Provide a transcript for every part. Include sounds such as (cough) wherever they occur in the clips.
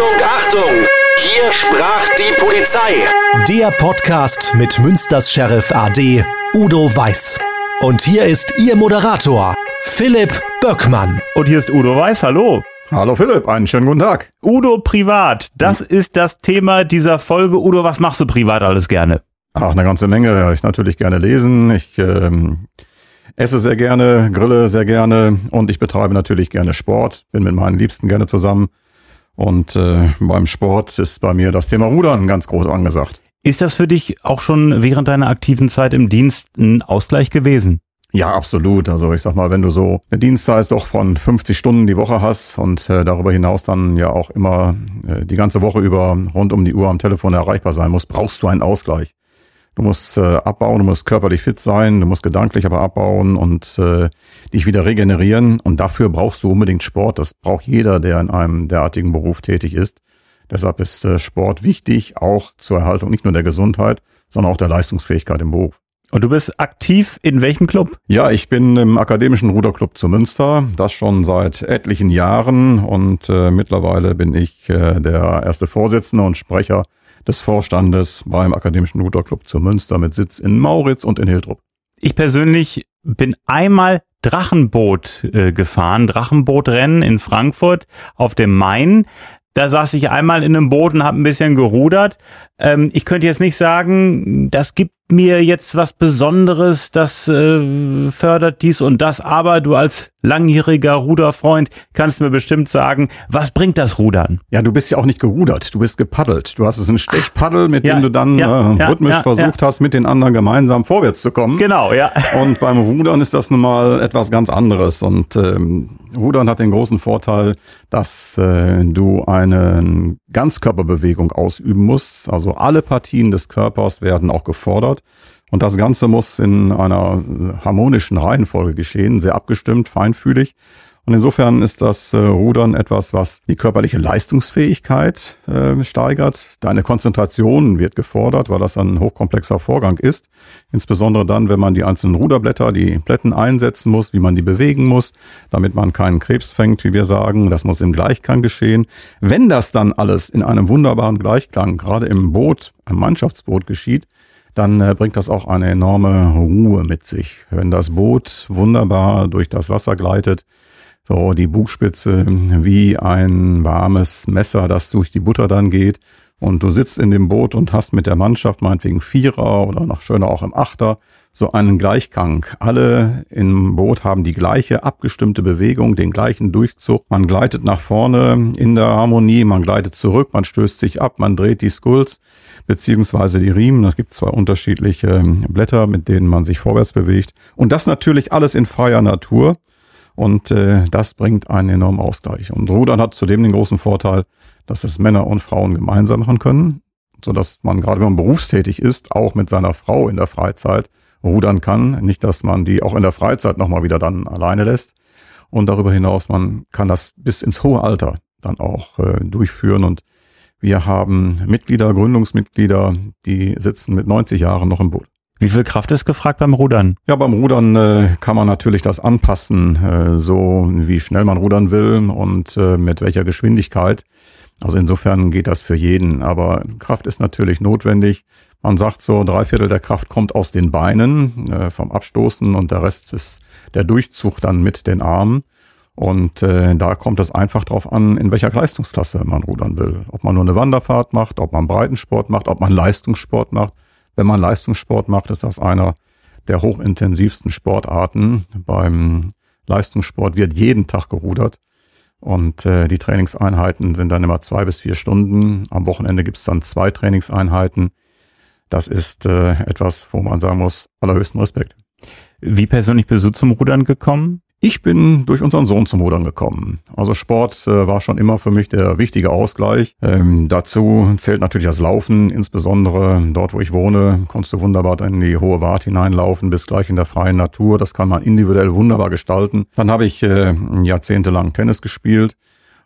Achtung, Achtung! Hier sprach die Polizei. Der Podcast mit Münsters Sheriff AD Udo Weiß. Und hier ist Ihr Moderator, Philipp Böckmann. Und hier ist Udo Weiß, hallo. Hallo Philipp, einen schönen guten Tag. Udo privat, das ist das Thema dieser Folge. Udo, was machst du privat alles gerne? Ach, eine ganze Menge. Ich natürlich gerne lesen. Ich ähm, esse sehr gerne, grille sehr gerne und ich betreibe natürlich gerne Sport. Bin mit meinen Liebsten gerne zusammen. Und äh, beim Sport ist bei mir das Thema Rudern ganz groß angesagt. Ist das für dich auch schon während deiner aktiven Zeit im Dienst ein Ausgleich gewesen? Ja, absolut. Also ich sag mal, wenn du so eine Dienstzeit doch von 50 Stunden die Woche hast und äh, darüber hinaus dann ja auch immer äh, die ganze Woche über rund um die Uhr am Telefon erreichbar sein musst, brauchst du einen Ausgleich. Du musst äh, abbauen, du musst körperlich fit sein, du musst gedanklich aber abbauen und äh, dich wieder regenerieren. Und dafür brauchst du unbedingt Sport. Das braucht jeder, der in einem derartigen Beruf tätig ist. Deshalb ist äh, Sport wichtig, auch zur Erhaltung nicht nur der Gesundheit, sondern auch der Leistungsfähigkeit im Beruf. Und du bist aktiv in welchem Club? Ja, ich bin im Akademischen Ruderclub zu Münster, das schon seit etlichen Jahren und äh, mittlerweile bin ich äh, der erste Vorsitzende und Sprecher des Vorstandes beim Akademischen Ruderclub zu Münster mit Sitz in Mauritz und in Hiltrup. Ich persönlich bin einmal Drachenboot äh, gefahren, Drachenbootrennen in Frankfurt auf dem Main. Da saß ich einmal in einem Boot und habe ein bisschen gerudert. Ähm, ich könnte jetzt nicht sagen, das gibt mir jetzt was Besonderes, das äh, fördert dies und das, aber du als langjähriger Ruderfreund kannst mir bestimmt sagen, was bringt das Rudern? Ja, du bist ja auch nicht gerudert, du bist gepaddelt. Du hast es ein Stechpaddel, mit Ja, dem du dann ja, äh, ja, rhythmisch versucht hast, mit den anderen gemeinsam vorwärts zu kommen. Genau, ja. Und beim Rudern ist das nun mal etwas ganz anderes. Und ähm, Rudern hat den großen Vorteil, dass äh, du eine Ganzkörperbewegung ausüben musst. Also alle Partien des Körpers werden auch gefordert. Und das Ganze muss in einer harmonischen Reihenfolge geschehen, sehr abgestimmt, feinfühlig. Und insofern ist das äh, Rudern etwas, was die körperliche Leistungsfähigkeit äh, steigert. Deine Konzentration wird gefordert, weil das ein hochkomplexer Vorgang ist. Insbesondere dann, wenn man die einzelnen Ruderblätter, die Plätten einsetzen muss, wie man die bewegen muss, damit man keinen Krebs fängt, wie wir sagen. Das muss im Gleichklang geschehen. Wenn das dann alles in einem wunderbaren Gleichklang, gerade im Boot, einem Mannschaftsboot geschieht, dann äh, bringt das auch eine enorme Ruhe mit sich. Wenn das Boot wunderbar durch das Wasser gleitet, so die Bugspitze wie ein warmes Messer, das durch die Butter dann geht. Und du sitzt in dem Boot und hast mit der Mannschaft, meinetwegen Vierer oder noch schöner auch im Achter, so einen Gleichgang. Alle im Boot haben die gleiche abgestimmte Bewegung, den gleichen Durchzug. Man gleitet nach vorne in der Harmonie, man gleitet zurück, man stößt sich ab, man dreht die Skulls beziehungsweise die Riemen. Es gibt zwei unterschiedliche Blätter, mit denen man sich vorwärts bewegt. Und das natürlich alles in freier Natur. Und äh, das bringt einen enormen Ausgleich. Und Rudern hat zudem den großen Vorteil, dass es Männer und Frauen gemeinsam machen können, so dass man gerade wenn man berufstätig ist, auch mit seiner Frau in der Freizeit rudern kann. Nicht, dass man die auch in der Freizeit nochmal wieder dann alleine lässt. Und darüber hinaus, man kann das bis ins hohe Alter dann auch äh, durchführen. Und wir haben Mitglieder, Gründungsmitglieder, die sitzen mit 90 Jahren noch im Boot. Wie viel Kraft ist gefragt beim Rudern? Ja, beim Rudern äh, kann man natürlich das anpassen, äh, so wie schnell man rudern will und äh, mit welcher Geschwindigkeit. Also insofern geht das für jeden. Aber Kraft ist natürlich notwendig. Man sagt so, drei Viertel der Kraft kommt aus den Beinen äh, vom Abstoßen und der Rest ist der Durchzug dann mit den Armen. Und äh, da kommt es einfach drauf an, in welcher Leistungsklasse man rudern will. Ob man nur eine Wanderfahrt macht, ob man Breitensport macht, ob man Leistungssport macht. Wenn man Leistungssport macht, ist das einer der hochintensivsten Sportarten. Beim Leistungssport wird jeden Tag gerudert. Und äh, die Trainingseinheiten sind dann immer zwei bis vier Stunden. Am Wochenende gibt es dann zwei Trainingseinheiten. Das ist äh, etwas, wo man sagen muss, allerhöchsten Respekt. Wie persönlich bist du zum Rudern gekommen? Ich bin durch unseren Sohn zum Rudern gekommen. Also Sport äh, war schon immer für mich der wichtige Ausgleich. Ähm, dazu zählt natürlich das Laufen, insbesondere dort, wo ich wohne, konntest du wunderbar in die hohe Wart hineinlaufen, bis gleich in der freien Natur. Das kann man individuell wunderbar gestalten. Dann habe ich äh, jahrzehntelang Tennis gespielt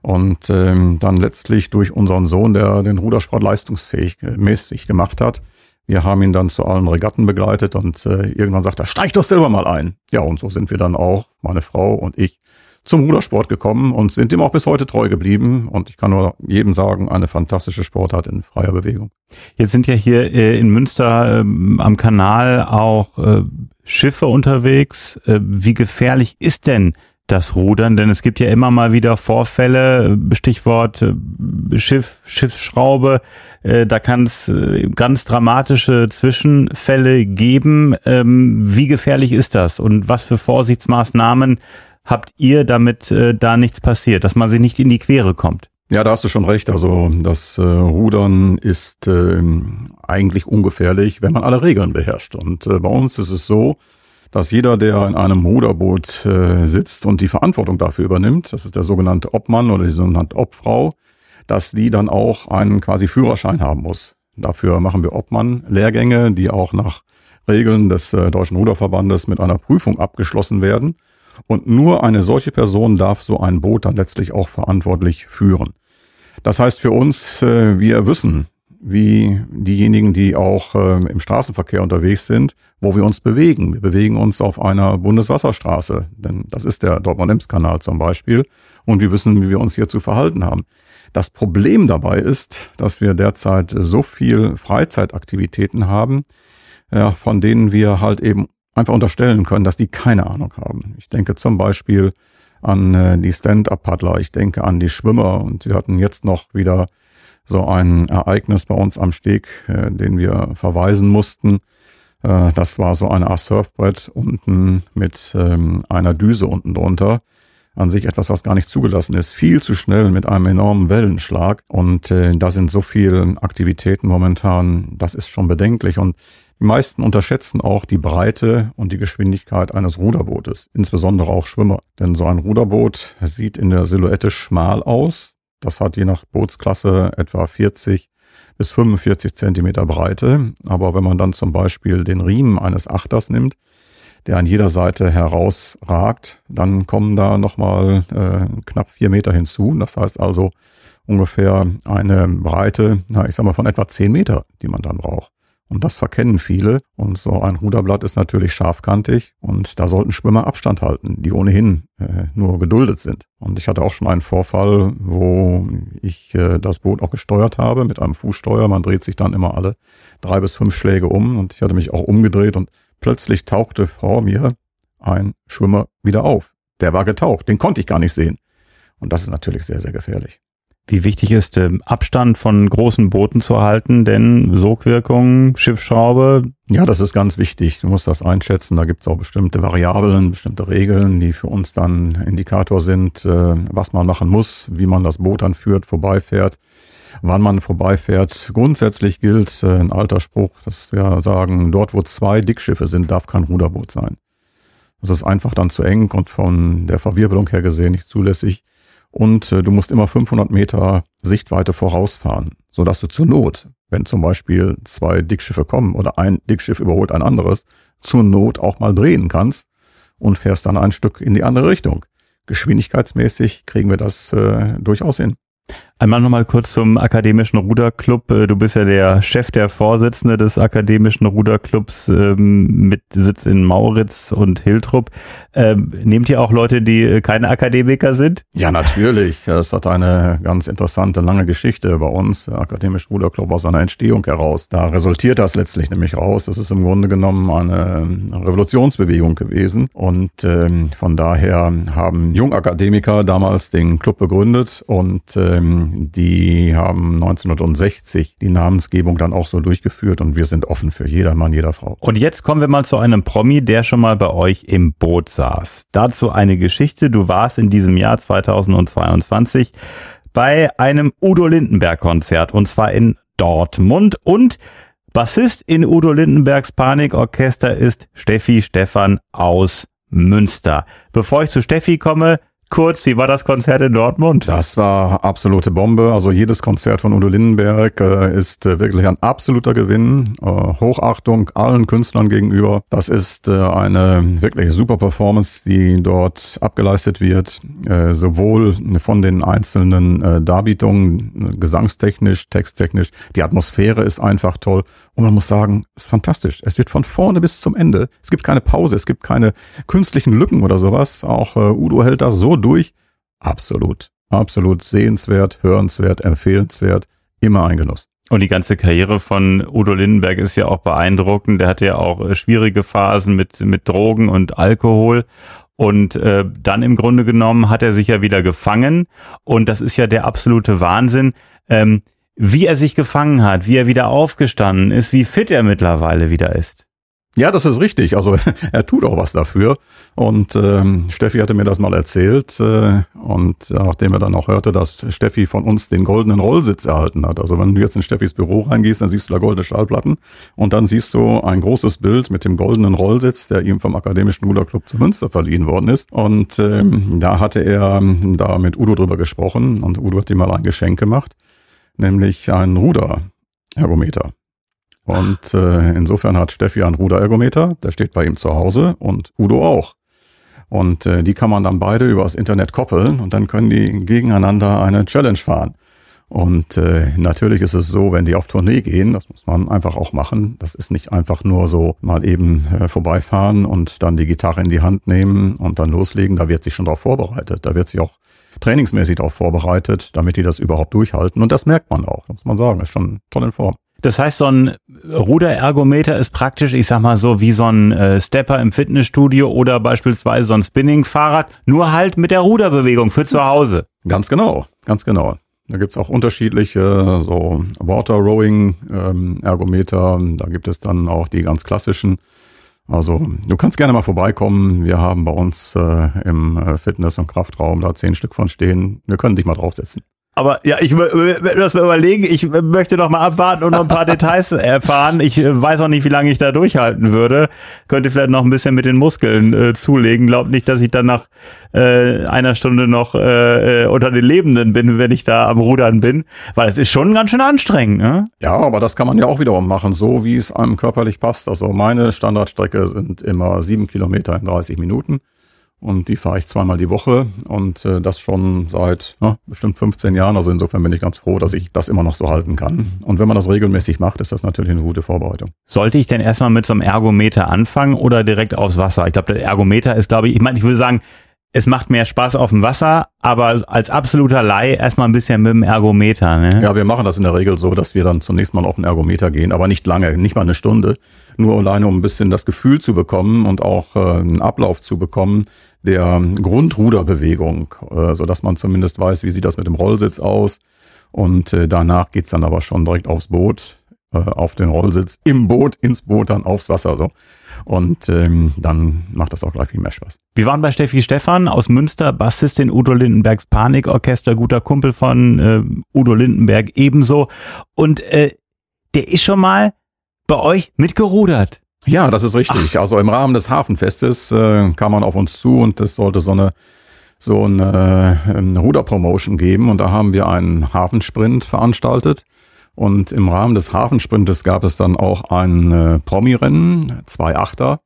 und ähm, dann letztlich durch unseren Sohn, der den Rudersport leistungsfähig äh, mäßig gemacht hat. Wir haben ihn dann zu allen Regatten begleitet und äh, irgendwann sagt er, steig doch selber mal ein. Ja, und so sind wir dann auch, meine Frau und ich, zum Rudersport gekommen und sind dem auch bis heute treu geblieben. Und ich kann nur jedem sagen, eine fantastische Sportart in freier Bewegung. Jetzt sind ja hier äh, in Münster ähm, am Kanal auch äh, Schiffe unterwegs. Äh, wie gefährlich ist denn das Rudern? Denn es gibt ja immer mal wieder Vorfälle, Stichwort äh, Schiff, Schiffsschraube. Äh, da kann es äh, ganz dramatische Zwischenfälle geben. Ähm, wie gefährlich ist das? Und was für Vorsichtsmaßnahmen habt ihr, damit da nichts passiert, dass man sich nicht in die Quere kommt? Ja, da hast du schon recht. Also das äh, Rudern ist äh, eigentlich ungefährlich, wenn man alle Regeln beherrscht. Und bei uns ist es so, dass jeder, der in einem Ruderboot äh, sitzt und die Verantwortung dafür übernimmt, das ist der sogenannte Obmann oder die sogenannte Obfrau, dass die dann auch einen quasi Führerschein haben muss. Dafür machen wir Obmann-Lehrgänge, die auch nach Regeln des äh, Deutschen Ruderverbandes mit einer Prüfung abgeschlossen werden. Und nur eine solche Person darf so ein Boot dann letztlich auch verantwortlich führen. Das heißt für uns, äh, wir wissen, wie diejenigen, die auch äh, im Straßenverkehr unterwegs sind, wo wir uns bewegen. Wir bewegen uns auf einer Bundeswasserstraße, denn das ist der Dortmund-Ems-Kanal zum Beispiel. Und wir wissen, wie wir uns hier zu verhalten haben. Das Problem dabei ist, dass wir derzeit so viel Freizeitaktivitäten haben, ja, von denen wir halt eben einfach unterstellen können, dass die keine Ahnung haben. Ich denke zum Beispiel an äh, die Stand-Up-Paddler, ich denke an die Schwimmer und wir hatten jetzt noch wieder so ein Ereignis bei uns am Steg, äh, den wir verweisen mussten. Äh, das war so eine Art Surfbrett unten mit ähm, einer Düse unten drunter. An sich etwas, was gar nicht zugelassen ist. Viel zu schnell mit einem enormen Wellenschlag. Und äh, da sind so viele Aktivitäten momentan, das ist schon bedenklich. Und die meisten unterschätzen auch die Breite und die Geschwindigkeit eines Ruderbootes, insbesondere auch Schwimmer. Denn so ein Ruderboot sieht in der Silhouette schmal aus. Das hat je nach Bootsklasse etwa 40 bis 45 Zentimeter Breite. Aber wenn man dann zum Beispiel den Riemen eines Achters nimmt, der an jeder Seite herausragt, dann kommen da nochmal äh, knapp vier Meter hinzu. Das heißt also ungefähr eine Breite, na, ich sag mal von etwa zehn Meter, die man dann braucht. Und das verkennen viele. Und so ein Ruderblatt ist natürlich scharfkantig und da sollten Schwimmer Abstand halten, die ohnehin äh, nur geduldet sind. Und ich hatte auch schon einen Vorfall, wo ich äh, das Boot auch gesteuert habe mit einem Fußsteuer. Man dreht sich dann immer alle drei bis fünf Schläge um und ich hatte mich auch umgedreht und plötzlich tauchte vor mir ein Schwimmer wieder auf. Der war getaucht, den konnte ich gar nicht sehen. Und das ist natürlich sehr, sehr gefährlich. Wie wichtig ist ähm, Abstand von großen Booten zu halten, denn Sogwirkung, Schiffsschraube? Ja, das ist ganz wichtig. Du musst das einschätzen. Da gibt es auch bestimmte Variablen, bestimmte Regeln, die für uns dann Indikator sind, äh, was man machen muss, wie man das Boot anführt, vorbeifährt, wann man vorbeifährt. Grundsätzlich gilt äh, ein alter Spruch, dass wir sagen, dort wo zwei Dickschiffe sind, darf kein Ruderboot sein. Das ist einfach dann zu eng und von der Verwirbelung her gesehen nicht zulässig und äh, du musst immer 500 Meter Sichtweite vorausfahren, so dass du zur Not, wenn zum Beispiel zwei Dickschiffe kommen oder ein Dickschiff überholt ein anderes, zur Not auch mal drehen kannst und fährst dann ein Stück in die andere Richtung. Geschwindigkeitsmäßig kriegen wir das äh, durchaus hin. Einmal nochmal kurz zum Akademischen Ruderclub. Äh, du bist ja der Chef, der Vorsitzende des Akademischen Ruderclubs ähm, mit Sitz in Mauritz und Hiltrup. Ähm, nehmt ihr auch Leute, die äh, keine Akademiker sind? Ja, natürlich. Das hat eine ganz interessante, lange Geschichte bei uns. Der Akademische Ruderclub aus seiner Entstehung heraus. Da resultiert das letztlich nämlich raus. Das ist im Grunde genommen eine Revolutionsbewegung gewesen. Und ähm, von daher haben Jungakademiker damals den Club begründet und ähm, die haben 1960 die Namensgebung dann auch so durchgeführt und wir sind offen für jedermann, jeder Frau. Und jetzt kommen wir mal zu einem Promi, der schon mal bei euch im Boot saß. Dazu eine Geschichte. Du warst in diesem Jahr 2022 bei einem Udo Lindenberg Konzert und zwar in Dortmund und Bassist in Udo Lindenbergs Panikorchester ist Steffi Stefan aus Münster. Bevor ich zu Steffi komme, kurz, wie war das Konzert in Dortmund? Das war absolute Bombe. Also jedes Konzert von Udo Lindenberg äh, ist äh, wirklich ein absoluter Gewinn. Äh, Hochachtung allen Künstlern gegenüber. Das ist äh, eine wirklich super Performance, die dort abgeleistet wird. Äh, sowohl von den einzelnen äh, Darbietungen, gesangstechnisch, texttechnisch. Die Atmosphäre ist einfach toll. Und man muss sagen, ist fantastisch. Es wird von vorne bis zum Ende. Es gibt keine Pause, es gibt keine künstlichen Lücken oder sowas. Auch Udo hält das so durch? Absolut. Absolut sehenswert, hörenswert, empfehlenswert. Immer ein Genuss. Und die ganze Karriere von Udo Lindenberg ist ja auch beeindruckend. Der hatte ja auch äh, schwierige Phasen mit, mit Drogen und Alkohol. Und äh, dann im Grunde genommen hat er sich ja wieder gefangen. Und das ist ja der absolute Wahnsinn. Ähm, wie er sich gefangen hat, wie er wieder aufgestanden ist, wie fit er mittlerweile wieder ist. Ja, das ist richtig. Also (laughs) er tut auch was dafür. Und ähm, Steffi hatte mir das mal erzählt. Äh, und nachdem er dann auch hörte, dass Steffi von uns den goldenen Rollsitz erhalten hat. Also wenn du jetzt in Steffis Büro reingehst, dann siehst du da goldene Schallplatten. Und dann siehst du ein großes Bild mit dem goldenen Rollsitz, der ihm vom Akademischen Ruderclub zu Münster verliehen worden ist. Und ähm, da hatte er da mit Udo drüber gesprochen. Und Udo hat ihm mal ein Geschenk gemacht, nämlich ein Ruderergometer. Und äh, insofern hat Steffi einen Ruderergometer, der steht bei ihm zu Hause und Udo auch. Und äh, die kann man dann beide übers Internet koppeln und dann können die gegeneinander eine Challenge fahren. Und äh, natürlich ist es so, wenn die auf Tournee gehen, das muss man einfach auch machen. Das ist nicht einfach nur so mal eben äh, vorbeifahren und dann die Gitarre in die Hand nehmen und dann loslegen. Da wird sich schon darauf vorbereitet. Da wird sich auch trainingsmäßig darauf vorbereitet, damit die das überhaupt durchhalten. Und das merkt man auch, muss man sagen. Ist schon toll in Form. Das heißt, so ein Ruderergometer ist praktisch, ich sag mal so, wie so ein äh, Stepper im Fitnessstudio oder beispielsweise so ein Spinningfahrrad, nur halt mit der Ruderbewegung für zu Hause. Ganz genau, ganz genau. Da gibt's auch unterschiedliche so Water Rowing ähm, Ergometer. Da gibt es dann auch die ganz klassischen. Also du kannst gerne mal vorbeikommen. Wir haben bei uns äh, im äh, Fitness- und Kraftraum da zehn Stück von stehen. Wir können dich mal draufsetzen. Aber ja, ich das mal überlegen. Ich möchte noch mal abwarten und noch ein paar (laughs) Details erfahren. Ich äh, weiß auch nicht, wie lange ich da durchhalten würde. Könnte vielleicht noch ein bisschen mit den Muskeln äh, zulegen. Glaub nicht, dass ich dann nach äh, einer Stunde noch äh, äh, unter den Lebenden bin, wenn ich da am Rudern bin. Weil es ist schon ganz schön anstrengend. Ne? Ja, aber das kann man ja auch wiederum machen, so wie es einem körperlich passt. Also meine Standardstrecke sind immer sieben Kilometer in 30 Minuten. Und die fahre ich zweimal die Woche und äh, das schon seit ja, bestimmt 15 Jahren. Also insofern bin ich ganz froh, dass ich das immer noch so halten kann. Und wenn man das regelmäßig macht, ist das natürlich eine gute Vorbereitung. Sollte ich denn erstmal mit so einem Ergometer anfangen oder direkt aufs Wasser? Ich glaube, der Ergometer ist, glaube ich, ich meine, ich würde sagen, es macht mehr Spaß auf dem Wasser, aber als absoluter Laie erstmal ein bisschen mit dem Ergometer. Ne? Ja, wir machen das in der Regel so, dass wir dann zunächst mal auf den Ergometer gehen, aber nicht lange, nicht mal eine Stunde. Nur alleine, um ein bisschen das Gefühl zu bekommen und auch äh, einen Ablauf zu bekommen der Grundruderbewegung, äh, so dass man zumindest weiß, wie sieht das mit dem Rollsitz aus. Und äh, danach geht's dann aber schon direkt aufs Boot, äh, auf den Rollsitz, im Boot, ins Boot, dann aufs Wasser. so. Und ähm, dann macht das auch gleich viel mehr Spaß. Wir waren bei Steffi Stefan aus Münster, Bassistin Udo Lindenbergs Panikorchester, guter Kumpel von äh, Udo Lindenberg ebenso. Und äh, der ist schon mal bei euch mitgerudert. Ja, das ist richtig. Ach. Also im Rahmen des Hafenfestes äh, kam man auf uns zu und es sollte so eine so eine, eine Ruderpromotion geben und da haben wir einen Hafensprint veranstaltet und im Rahmen des Hafensprintes gab es dann auch ein äh, Promi-Rennen, zwei Achter,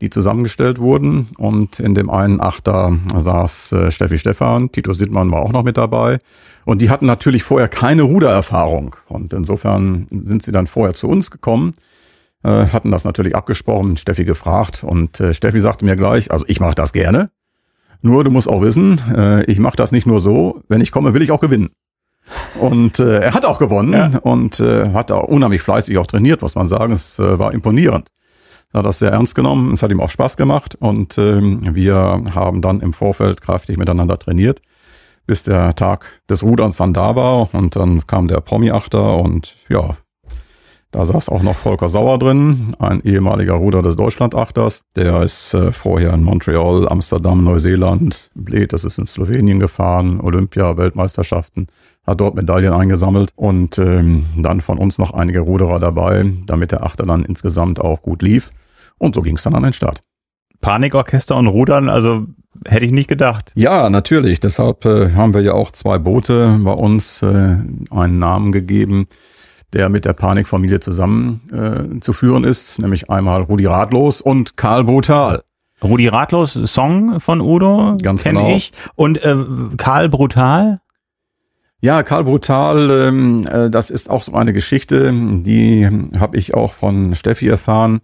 die zusammengestellt wurden. Und in dem einen Achter saß äh, Steffi Stefan, Tito Sittmann war auch noch mit dabei. Und die hatten natürlich vorher keine Rudererfahrung. Und insofern sind sie dann vorher zu uns gekommen, äh, hatten das natürlich abgesprochen, Steffi gefragt. Und äh, Steffi sagte mir gleich, also ich mache das gerne. Nur du musst auch wissen, äh, ich mache das nicht nur so, wenn ich komme, will ich auch gewinnen. Und äh, er hat auch gewonnen ja. und äh, hat auch unheimlich fleißig auch trainiert, muss man sagen. Es äh, war imponierend. Er hat das sehr ernst genommen, es hat ihm auch Spaß gemacht und ähm, wir haben dann im Vorfeld kräftig miteinander trainiert, bis der Tag des Ruderns dann da war und dann kam der Promi-Achter und ja, da saß auch noch Volker Sauer drin, ein ehemaliger Ruder des Deutschlandachters. Der ist äh, vorher in Montreal, Amsterdam, Neuseeland, Bled, das ist in Slowenien gefahren, Olympia, Weltmeisterschaften, hat dort Medaillen eingesammelt und ähm, dann von uns noch einige Ruderer dabei, damit der Achter dann insgesamt auch gut lief. Und so ging es dann an den Start. Panikorchester und Rudern, also hätte ich nicht gedacht. Ja, natürlich. Deshalb äh, haben wir ja auch zwei Boote bei uns äh, einen Namen gegeben der mit der Panikfamilie zusammen äh, zu führen ist, nämlich einmal Rudi Ratlos und Karl Brutal. Rudi Ratlos, Song von Udo, ganz kenne genau. ich. Und äh, Karl Brutal? Ja, Karl Brutal, ähm, äh, das ist auch so eine Geschichte, die habe ich auch von Steffi erfahren.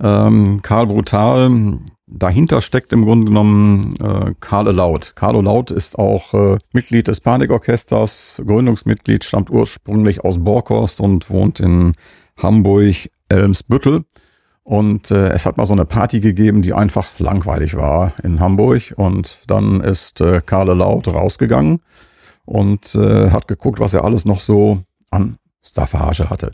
Ähm, Karl Brutal, dahinter steckt im Grunde genommen äh, Karle Laut. Carlo Laut ist auch äh, Mitglied des Panikorchesters, Gründungsmitglied, stammt ursprünglich aus Borkhorst und wohnt in Hamburg, Elmsbüttel. Und äh, es hat mal so eine Party gegeben, die einfach langweilig war in Hamburg. Und dann ist äh, Karle Laut rausgegangen und äh, hat geguckt, was er alles noch so an Staffage hatte.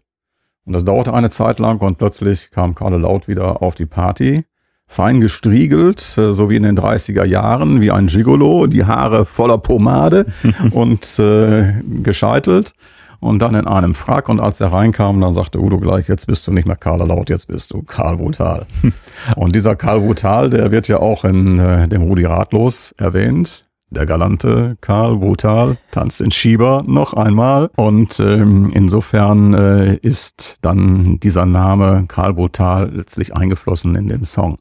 Und das dauerte eine Zeit lang und plötzlich kam Karle Laut wieder auf die Party. Fein gestriegelt, äh, so wie in den 30er Jahren, wie ein Gigolo, die Haare voller Pomade (laughs) und äh, gescheitelt und dann in einem Frack. Und als er reinkam, dann sagte Udo gleich, jetzt bist du nicht mehr Karl Laut, jetzt bist du Karl Brutal. (laughs) und dieser Karl Brutal, der wird ja auch in äh, dem Rudi Ratlos erwähnt. Der galante Karl Brutal tanzt in Schieber noch einmal. Und ähm, insofern äh, ist dann dieser Name Karl Brutal letztlich eingeflossen in den Song.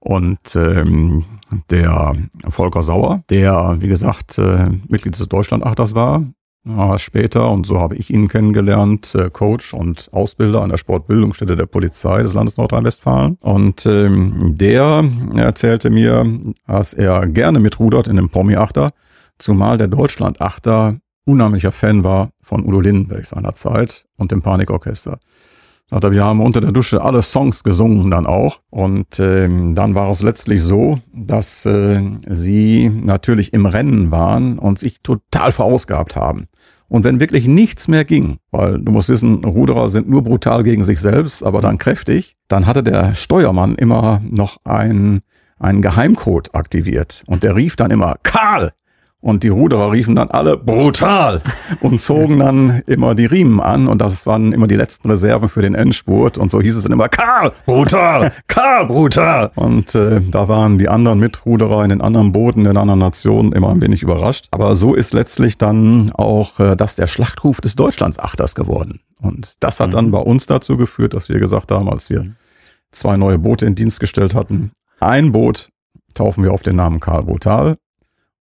Und ähm, der Volker Sauer, der, wie gesagt, äh, Mitglied des Deutschlandachters war, äh, später, und so habe ich ihn kennengelernt, äh, Coach und Ausbilder an der Sportbildungsstätte der Polizei des Landes Nordrhein-Westfalen. Und ähm, der erzählte mir, dass er gerne mitrudert in dem Promi-Achter, zumal der Deutschland-Achter unheimlicher Fan war von Udo Lindenberg seiner Zeit und dem Panikorchester. Sagt er, wir haben unter der Dusche alle Songs gesungen dann auch. Und ähm, dann war es letztlich so, dass äh, sie natürlich im Rennen waren und sich total verausgabt haben. Und wenn wirklich nichts mehr ging, weil du musst wissen, Ruderer sind nur brutal gegen sich selbst, aber dann kräftig, dann hatte der Steuermann immer noch einen, einen Geheimcode aktiviert. Und der rief dann immer, Karl, und die Ruderer riefen dann alle brutal! Und zogen (laughs) dann immer die Riemen an. Und das waren immer die letzten Reserven für den Endspurt. Und so hieß es dann immer Karl brutal, (laughs) Karl brutal! Und äh, da waren die anderen Mitruderer in den anderen Booten in anderen Nationen immer ein wenig überrascht. Aber so ist letztlich dann auch äh, das der Schlachtruf des Deutschlandsachters geworden. Und das hat dann mhm. bei uns dazu geführt, dass wir gesagt haben, als wir zwei neue Boote in Dienst gestellt hatten, ein Boot taufen wir auf den Namen Karl Brutal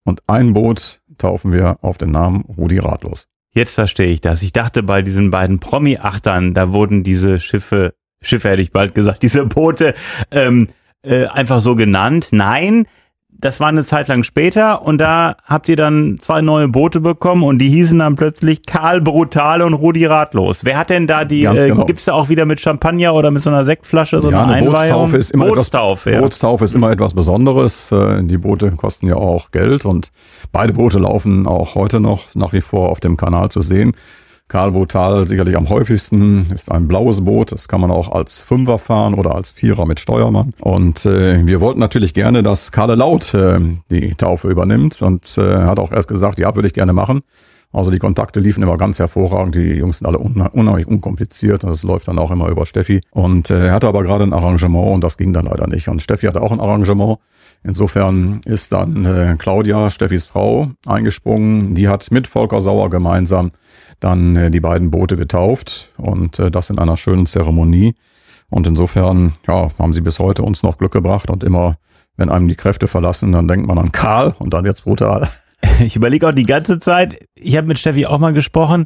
und ein Boot taufen wir auf den Namen Rudi Ratlos. Jetzt verstehe ich das. Ich dachte bei diesen beiden Promi-Achtern, da wurden diese Schiffe, Schiffe hätte ich bald gesagt, (laughs) diese Boote ähm, äh, einfach so genannt. Nein, das war eine Zeit lang später und da habt ihr dann zwei neue Boote bekommen und die hießen dann plötzlich Karl Brutal und Rudi Ratlos. Wer hat denn da die, äh, genau. gibt's da auch wieder mit Champagner oder mit so einer Sektflasche so ja, eine, eine Bootstaufe ist immer Bootstaufe, etwas, ja. Bootstaufe ist immer etwas Besonderes. Äh, die Boote kosten ja auch Geld und beide Boote laufen auch heute noch nach wie vor auf dem Kanal zu sehen. Karl Brutal sicherlich am häufigsten, ist ein blaues Boot. Das kann man auch als Fünfer fahren oder als Vierer mit Steuermann. Und äh, wir wollten natürlich gerne, dass Karle Laut äh, die Taufe übernimmt und äh, hat auch erst gesagt, ja, würde ich gerne machen. Also die Kontakte liefen immer ganz hervorragend. Die Jungs sind alle unheimlich unkompliziert und es läuft dann auch immer über Steffi. Und äh, er hatte aber gerade ein Arrangement und das ging dann leider nicht. Und Steffi hatte auch ein Arrangement. Insofern ist dann äh, Claudia, Steffis Frau, eingesprungen. Die hat mit Volker Sauer gemeinsam dann äh, die beiden Boote getauft und äh, das in einer schönen Zeremonie. Und insofern, ja, haben sie bis heute uns noch Glück gebracht und immer, wenn einem die Kräfte verlassen, dann denkt man an Karl und dann jetzt brutal. (laughs) Ich überlege auch die ganze Zeit, ich habe mit Steffi auch mal gesprochen,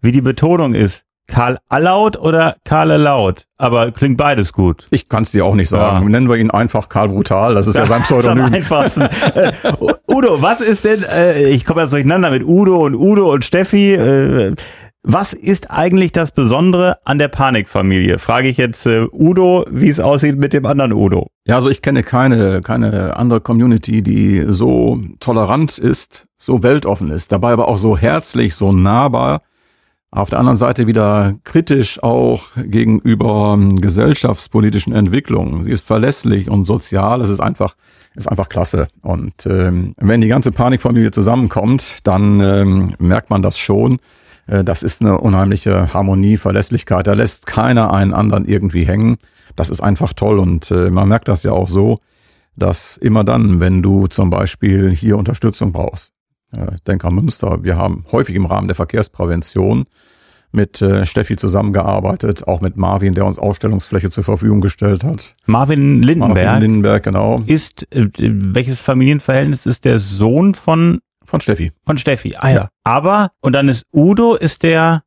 wie die Betonung ist. Karl Allaut oder Karl Laut? Aber klingt beides gut. Ich kann es dir auch nicht sagen. Ja. Nennen wir ihn einfach Karl Brutal. Das ist (laughs) das ja sein Pseudonym. Am einfachsten. äh, Udo, was ist denn, äh, ich komme jetzt durcheinander mit Udo und Udo und Steffi. Äh, was ist eigentlich das Besondere an der Panikfamilie? Frage ich jetzt äh, Udo, wie es aussieht mit dem anderen Udo. Ja, also ich kenne keine, keine andere Community, die so tolerant ist, so weltoffen ist, dabei aber auch so herzlich, so nahbar auf der anderen Seite wieder kritisch auch gegenüber ähm, gesellschaftspolitischen Entwicklungen. Sie ist verlässlich und sozial. Es ist einfach, ist einfach klasse. Und ähm, wenn die ganze Panikfamilie zusammenkommt, dann ähm, merkt man das schon. Äh, das ist eine unheimliche Harmonie, Verlässlichkeit. Da lässt keiner einen anderen irgendwie hängen. Das ist einfach toll. Und äh, man merkt das ja auch so, dass immer dann, wenn du zum Beispiel hier Unterstützung brauchst, ich denke an Münster. Wir haben häufig im Rahmen der Verkehrsprävention mit äh, Steffi zusammengearbeitet, auch mit Marvin, der uns Ausstellungsfläche zur Verfügung gestellt hat. Marvin Lindenberg. Marvin Lindenberg, genau. Ist, äh, welches Familienverhältnis ist der Sohn von? Von Steffi. Von Steffi, ah ja. ja. Aber, und dann ist Udo, ist der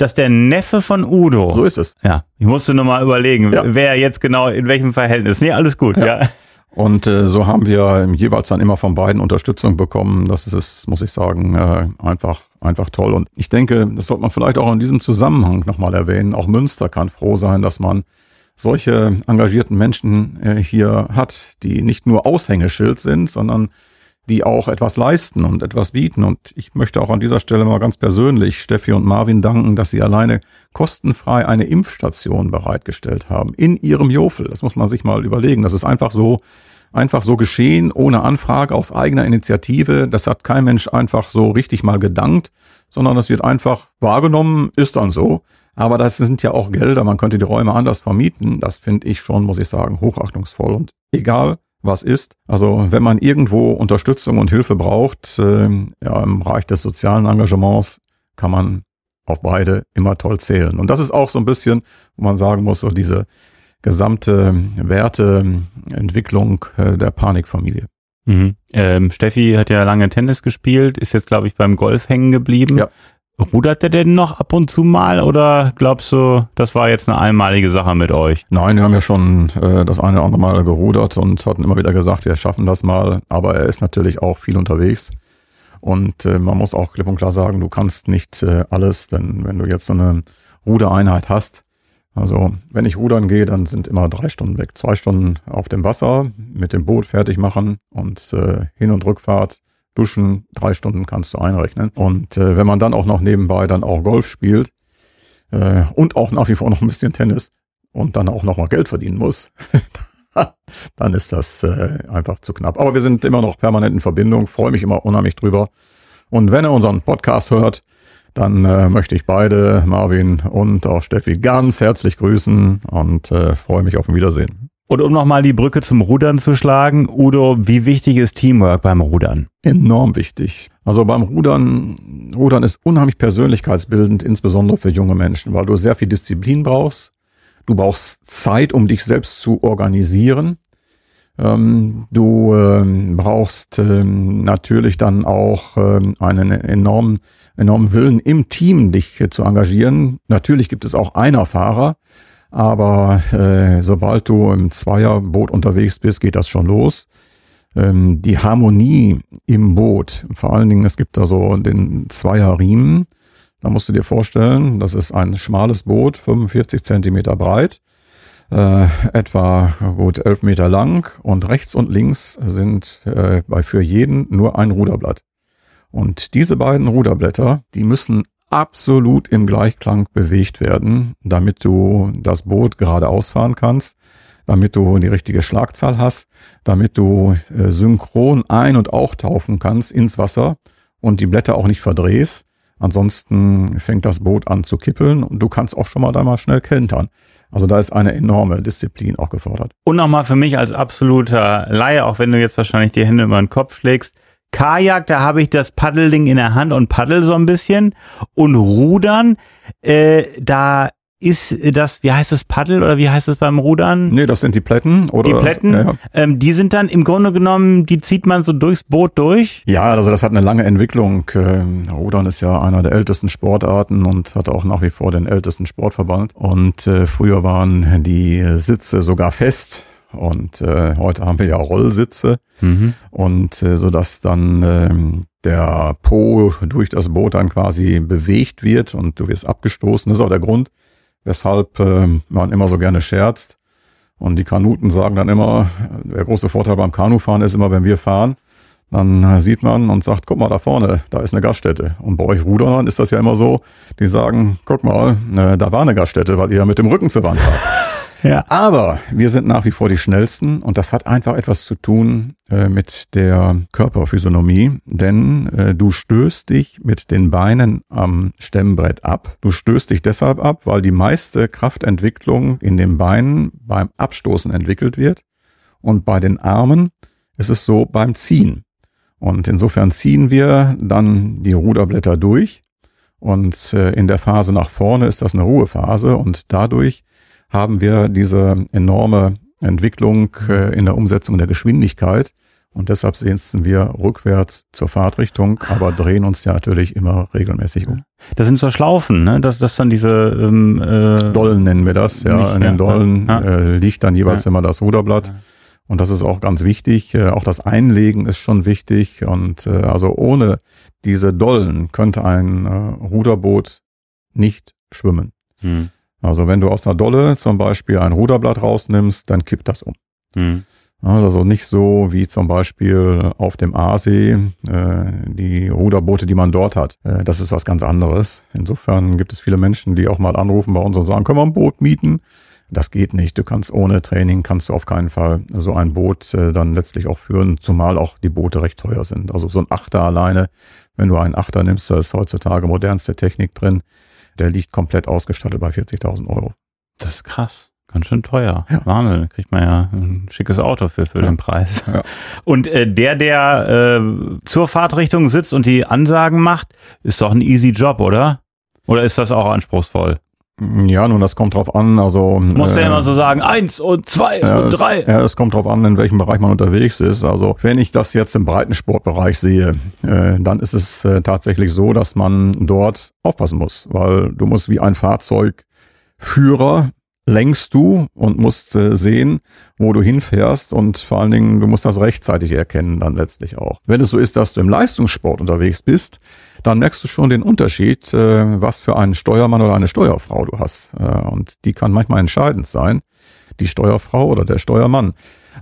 dass der Neffe von Udo. So ist es. Ja, ich musste nur mal überlegen, Ja. wer jetzt genau in welchem Verhältnis. Nee, alles gut, ja. Und äh, so haben wir jeweils dann immer von beiden Unterstützung bekommen. Das ist, muss ich sagen, äh, einfach, einfach toll. Und ich denke, das sollte man vielleicht auch in diesem Zusammenhang nochmal erwähnen. Auch Münster kann froh sein, dass man solche engagierten Menschen äh, hier hat, die nicht nur Aushängeschild sind, sondern die auch etwas leisten und etwas bieten. Und ich möchte auch an dieser Stelle mal ganz persönlich Steffi und Marvin danken, dass sie alleine kostenfrei eine Impfstation bereitgestellt haben in ihrem Jofel. Das muss man sich mal überlegen. Das ist einfach so, einfach so geschehen, ohne Anfrage, aus eigener Initiative. Das hat kein Mensch einfach so richtig mal gedankt, sondern das wird einfach wahrgenommen, ist dann so. Aber das sind ja auch Gelder, man könnte die Räume anders vermieten. Das finde ich schon, muss ich sagen, hochachtungsvoll. Und egal, was ist. Also wenn man irgendwo Unterstützung und Hilfe braucht, äh, ja, im Bereich des sozialen Engagements, kann man auf beide immer toll zählen. Und das ist auch so ein bisschen, wo man sagen muss, so diese gesamte Werteentwicklung äh, der Panikfamilie. Mhm. Ähm, Steffi hat ja lange Tennis gespielt, ist jetzt, glaube ich, beim Golf hängen geblieben. Ja. Rudert der denn noch ab und zu mal oder glaubst du, das war jetzt eine einmalige Sache mit euch? Nein, wir haben ja schon äh, das eine oder andere Mal gerudert und hatten immer wieder gesagt, wir schaffen das mal. Aber er ist natürlich auch viel unterwegs. Und äh, man muss auch klipp und klar sagen, du kannst nicht äh, alles, denn wenn du jetzt so eine Rudereinheit hast, also wenn ich rudern gehe, dann sind immer drei Stunden weg. Zwei Stunden auf dem Wasser, mit dem Boot fertig machen und äh, Hin- und Rückfahrt, duschen, drei Stunden kannst du einrechnen. Und äh, wenn man dann auch noch nebenbei dann auch Golf spielt äh, und auch nach wie vor noch ein bisschen Tennis und dann auch noch mal Geld verdienen muss, (laughs) dann ist das äh, einfach zu knapp. Aber wir sind immer noch permanent in Verbindung, freue mich immer unheimlich drüber. Und wenn er unseren Podcast hört, dann äh, möchte ich beide, Marvin und auch Steffi, ganz herzlich grüßen und äh, freue mich auf ein Wiedersehen. Und um nochmal die Brücke zum Rudern zu schlagen, Udo, wie wichtig ist Teamwork beim Rudern? Enorm wichtig. Also beim Rudern, Rudern ist unheimlich persönlichkeitsbildend, insbesondere für junge Menschen, weil du sehr viel Disziplin brauchst. Du brauchst Zeit, um dich selbst zu organisieren. Ähm, du ähm, brauchst ähm, natürlich dann auch einen enormen, enormen Willen im Team, dich äh, zu engagieren. Natürlich gibt es auch Einerfahrer, aber äh, sobald du im Zweierboot unterwegs bist, geht das schon los. Ähm, die Harmonie im Boot, vor allen Dingen, es gibt da so den Zweierriemen. Da musst du dir vorstellen, das ist ein schmales Boot, 45 Zentimeter breit, äh, etwa gut 11 Meter lang und rechts und links sind äh, bei für jeden nur ein Ruderblatt. Und diese beiden Ruderblätter, die müssen absolut im Gleichklang bewegt werden, damit du das Boot geradeaus fahren kannst, damit du die richtige Schlagzahl hast, damit du äh, synchron ein- und auchtauchen kannst ins Wasser und die Blätter auch nicht verdrehst. Ansonsten fängt das Boot an zu kippeln und du kannst auch schon mal da mal schnell kentern. Also da ist eine enorme Disziplin auch gefordert. Und nochmal für mich als absoluter Laie, auch wenn du jetzt wahrscheinlich die Hände über den Kopf schlägst, Kajak, da habe ich das Paddelding in der Hand und paddel so ein bisschen. Und Rudern, äh, da ist das, wie heißt das Paddel oder wie heißt das beim Rudern? Nee, das sind die Plätten oder Die Plätten, Ja, ja. ähm, die sind dann im Grunde genommen, die zieht man so durchs Boot durch. Ja, also das hat eine lange Entwicklung. Ähm, Rudern ist ja einer der ältesten Sportarten und hat auch nach wie vor den ältesten Sportverband. Und äh, früher waren die Sitze sogar fest und äh, heute haben wir ja Rollsitze und äh, so dass dann ähm, der Po durch das Boot dann quasi bewegt wird und du wirst abgestoßen. Das ist auch der Grund, weshalb äh, man immer so gerne scherzt. Und die Kanuten sagen dann immer, der große Vorteil beim Kanufahren ist immer, wenn wir fahren, dann äh, sieht man und sagt, guck mal da vorne, da ist eine Gaststätte. Und bei euch Rudern ist das ja immer so, die sagen, guck mal, äh, da war eine Gaststätte, weil ihr ja mit dem Rücken zur Wand wart. Ja. Aber wir sind nach wie vor die schnellsten und das hat einfach etwas zu tun äh, mit der Körperphysiognomie, denn äh, du stößt dich mit den Beinen am Stemmbrett ab. Du stößt dich deshalb ab, weil die meiste Kraftentwicklung in den Beinen beim Abstoßen entwickelt wird und bei den Armen ist es so beim Ziehen. Und insofern ziehen wir dann die Ruderblätter durch und äh, in der Phase nach vorne ist das eine Ruhephase und dadurch haben wir diese enorme Entwicklung äh, in der Umsetzung der Geschwindigkeit. Und deshalb setzen wir rückwärts zur Fahrtrichtung, aber drehen uns ja natürlich immer regelmäßig um. Das sind so Schlaufen, ne? Das, das dann diese ähm, äh, Dollen nennen wir das, ja. Nicht, In den ja, Dollen ja. Äh, liegt dann jeweils immer das Ruderblatt. Und das ist auch ganz wichtig. Äh, auch das Einlegen ist schon wichtig. Und äh, also ohne diese Dollen könnte ein äh, Ruderboot nicht schwimmen. Hm, Also wenn du aus einer Dolle zum Beispiel ein Ruderblatt rausnimmst, dann kippt das um. hm. Also nicht so wie zum Beispiel auf dem Aasee, äh, die Ruderboote, die man dort hat. Äh, das ist was ganz anderes. Insofern gibt es viele Menschen, die auch mal anrufen bei uns und sagen, können wir ein Boot mieten? Das geht nicht. Du kannst ohne Training, kannst du auf keinen Fall so ein Boot äh, dann letztlich auch führen, zumal auch die Boote recht teuer sind. Also so ein Achter alleine, wenn du einen Achter nimmst, da ist heutzutage modernste Technik drin, der liegt komplett ausgestattet bei 40.000 Euro. Das ist krass. Ganz schön teuer. Wahnsinn. Da kriegt man ja ein schickes Auto für, für Ja. den Preis. Ja. Und äh, der, der äh, zur Fahrtrichtung sitzt und die Ansagen macht, ist doch ein easy Job, oder? Oder ist das auch anspruchsvoll? Ja, nun, das kommt drauf an. Also Muss äh, immer so sagen, eins und zwei Ja, und es- drei. Ja, es kommt drauf an, in welchem Bereich man unterwegs ist. Also wenn ich das jetzt im Breitensportbereich sehe, äh, dann ist es äh, tatsächlich so, dass man dort aufpassen muss, weil du musst wie ein Fahrzeugführer lenkst du und musst äh, sehen, wo du hinfährst und vor allen Dingen, du musst das rechtzeitig erkennen dann letztlich auch. Wenn es so ist, dass du im Leistungssport unterwegs bist, dann merkst du schon den Unterschied, äh, was für einen Steuermann oder eine Steuerfrau du hast. Äh, und die kann manchmal entscheidend sein, die Steuerfrau oder der Steuermann.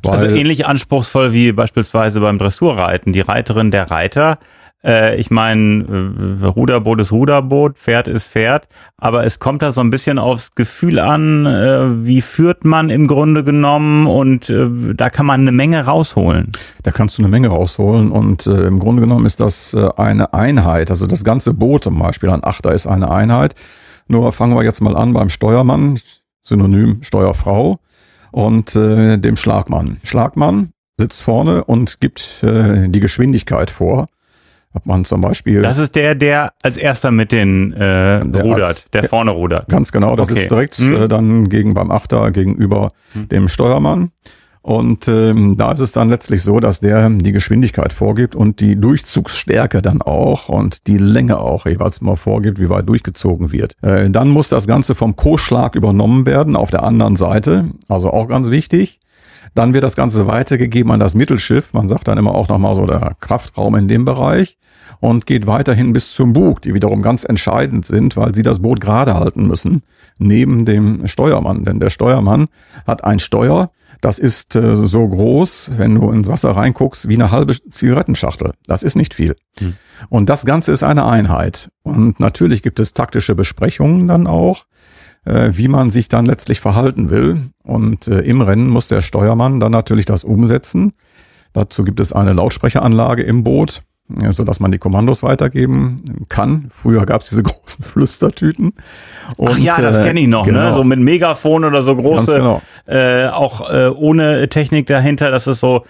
Also ähnlich anspruchsvoll wie beispielsweise beim Dressurreiten. Die Reiterin, der Reiter. Äh, ich meine, äh, Ruderboot ist Ruderboot, Pferd ist Pferd. Aber es kommt da so ein bisschen aufs Gefühl an, äh, wie führt man im Grunde genommen. Und äh, da kann man eine Menge rausholen. Da kannst du eine Menge rausholen und äh, im Grunde genommen ist das äh, eine Einheit. Also das ganze Boot zum Beispiel, ein Achter ist eine Einheit. Nur fangen wir jetzt mal an beim Steuermann, Synonym Steuerfrau und äh, dem Schlagmann. Schlagmann sitzt vorne und gibt äh, die Geschwindigkeit vor. Hat man zum Beispiel Das ist der, der als erster mit den äh, Der rudert, als- der vorne rudert. Ganz genau, das Okay. ist direkt Hm. äh, dann gegen beim Achter gegenüber dem Steuermann. Und ähm, da ist es dann letztlich so, dass der die Geschwindigkeit vorgibt und die Durchzugsstärke dann auch und die Länge auch jeweils mal vorgibt, wie weit durchgezogen wird. Äh, dann muss das Ganze vom Co-Schlag übernommen werden auf der anderen Seite, also auch ganz wichtig. Dann wird das Ganze weitergegeben an das Mittelschiff. Man sagt dann immer auch nochmal so der Kraftraum in dem Bereich und geht weiterhin bis zum Bug, die wiederum ganz entscheidend sind, weil sie das Boot gerade halten müssen, neben dem Steuermann. Denn der Steuermann hat ein Steuer, das ist äh, so groß, wenn du ins Wasser reinguckst, wie eine halbe Zigarettenschachtel. Das ist nicht viel. Und das Ganze ist eine Einheit. Und natürlich gibt es taktische Besprechungen dann auch, wie man sich dann letztlich verhalten will. Und äh, im Rennen muss der Steuermann dann natürlich das umsetzen. Dazu gibt es eine Lautsprecheranlage im Boot, äh, so dass man die Kommandos weitergeben kann. Früher gab es diese (laughs) großen Flüstertüten. Und, Ach ja, das äh, kenne ich noch, genau. ne? So mit Megafon oder so große, genau. äh, auch äh, ohne Technik dahinter, das ist so,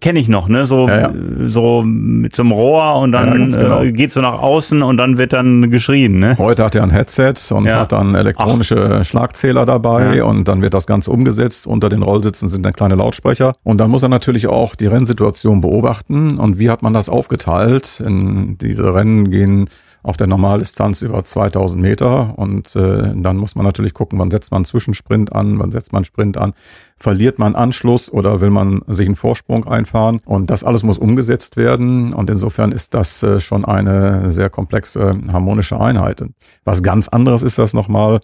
kenne ich noch, ne? So, Ja, ja. so mit so einem Rohr und Ja, dann ganz genau. äh, geht so nach außen und dann wird dann geschrien, ne? Heute hat er ein Headset und Ja. hat dann elektronische Schlagzähler dabei Ja. und dann wird das Ganze umgesetzt. Unter den Rollsitzen sind dann kleine Lautsprecher und dann muss er natürlich auch die Rennsituation beobachten und wie hat man das aufgeteilt. In diese Rennen gehen auf der Normaldistanz über 2000 Meter und äh, dann muss man natürlich gucken, wann setzt man einen Zwischensprint an, wann setzt man Sprint an, verliert man Anschluss oder will man sich einen Vorsprung einfahren und das alles muss umgesetzt werden und insofern ist das äh, schon eine sehr komplexe harmonische Einheit. Was ganz anderes ist das nochmal,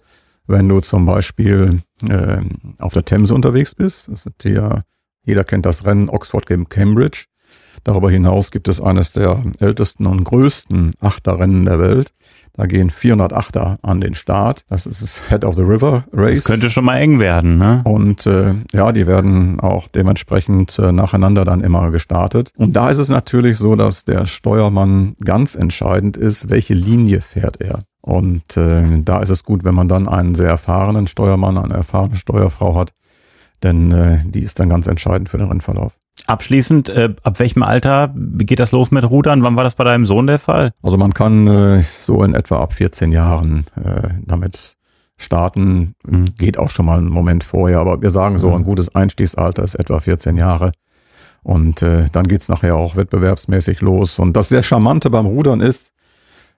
wenn du zum Beispiel äh, auf der Themse unterwegs bist. Das sind ja, jeder kennt das Rennen Oxford gegen Cambridge. Darüber hinaus gibt es eines der ältesten und größten Achterrennen der Welt. Da gehen 400 Achter an den Start. Das ist das Head of the River Race. Das könnte schon mal eng werden, ne? Und äh, ja, die werden auch dementsprechend äh, nacheinander dann immer gestartet. Und da ist es natürlich so, dass der Steuermann ganz entscheidend ist, welche Linie fährt er. Und äh, da ist es gut, wenn man dann einen sehr erfahrenen Steuermann, eine erfahrene Steuerfrau hat, denn äh, die ist dann ganz entscheidend für den Rennverlauf. Abschließend, äh, ab welchem Alter geht das los mit Rudern? Wann war das bei deinem Sohn der Fall? Also man kann äh, so in etwa ab 14 Jahren äh, damit starten. Mhm. Geht auch schon mal einen Moment vorher, aber wir sagen so, Mhm. ein gutes Einstiegsalter ist etwa 14 Jahre. Und äh, dann geht's nachher auch wettbewerbsmäßig los. Und das sehr Charmante beim Rudern ist,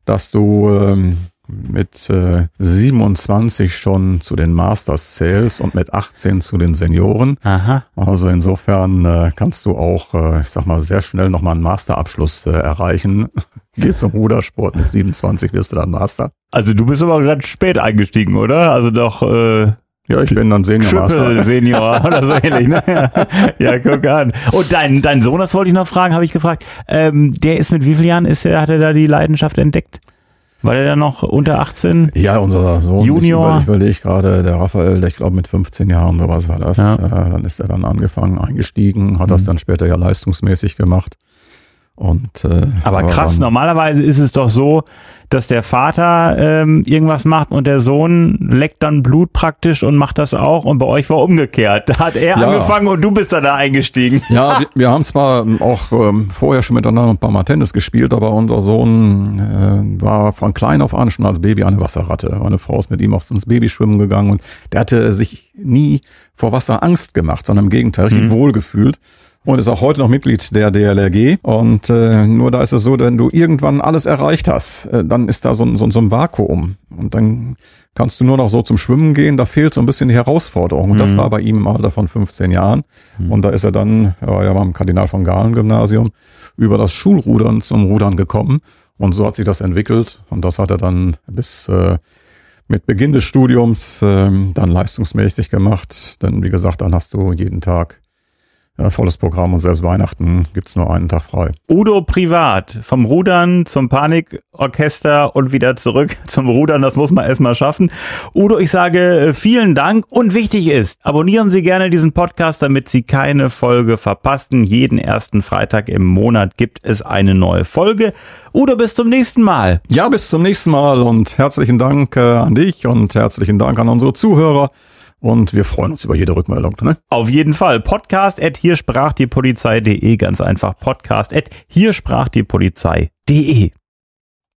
dass du ähm, mit äh, 27 schon zu den Masters zählst und mit 18 zu den Senioren. Aha. Also insofern äh, kannst du auch, äh, ich sag mal, sehr schnell nochmal einen Masterabschluss äh, erreichen. (laughs) Geh zum Rudersport, mit 27 wirst du dann Master. Also du bist aber ganz spät eingestiegen, oder? Also doch äh, Ja, ich bin dann Senior Triple Master. Senior (laughs) oder so ähnlich, ne? Ja, guck an. Und dein, dein Sohn, das wollte ich noch fragen, habe ich gefragt. Ähm, der ist mit wie vielen Jahren ist er, hat er da die Leidenschaft entdeckt? War der da noch unter 18? Ja, unser Sohn, Junior. ich überlege gerade, der Raphael, der, ich glaube mit 15 Jahren, sowas war das. Ja. Äh, dann ist er dann angefangen, eingestiegen, hat das Mhm. dann später ja leistungsmäßig gemacht. Und, äh, Aber krass, normalerweise ist es doch so, dass der Vater ähm, irgendwas macht und der Sohn leckt dann Blut praktisch und macht das auch und bei euch war umgekehrt. Da hat er Ja. angefangen und du bist dann da eingestiegen. Ja, wir, wir haben zwar auch ähm, vorher schon miteinander ein paar Mal Tennis gespielt, aber unser Sohn äh, war von klein auf an schon als Baby eine Wasserratte. Meine Frau ist mit ihm aufs ins Babyschwimmen gegangen und der hatte sich nie vor Wasser Angst gemacht, sondern im Gegenteil, richtig wohlgefühlt. Und ist auch heute noch Mitglied der DLRG. Und äh, nur da ist es so, wenn du irgendwann alles erreicht hast, äh, dann ist da so, ein- so, ein- so ein Vakuum. Und dann kannst du nur noch so zum Schwimmen gehen. Da fehlt so ein bisschen die Herausforderung. Und das war bei ihm im Alter von 15 Jahren. Und da ist er dann, er war ja beim Kardinal von Galen Gymnasium, über das Schulrudern zum Rudern gekommen. Und so hat sich das entwickelt. Und das hat er dann bis äh, mit Beginn des Studiums ähm, dann leistungsmäßig gemacht. Denn wie gesagt, dann hast du jeden Tag äh, volles Programm und selbst Weihnachten gibt's nur einen Tag frei. Udo privat, vom Rudern zum Panikorchester und wieder zurück (laughs) zum Rudern, das muss man erstmal schaffen. Udo, ich sage äh, vielen Dank und wichtig ist, abonnieren Sie gerne diesen Podcast, damit Sie keine Folge verpassen. Jeden ersten Freitag im Monat gibt es eine neue Folge. Udo, bis zum nächsten Mal. Ja, bis zum nächsten Mal und herzlichen Dank äh, an dich und herzlichen Dank an unsere Zuhörer. Und wir freuen uns über jede Rückmeldung. Ne? Auf jeden Fall. Podcast at hier sprach die Polizei.de. Ganz einfach. Podcast at hier sprach die Polizei.de.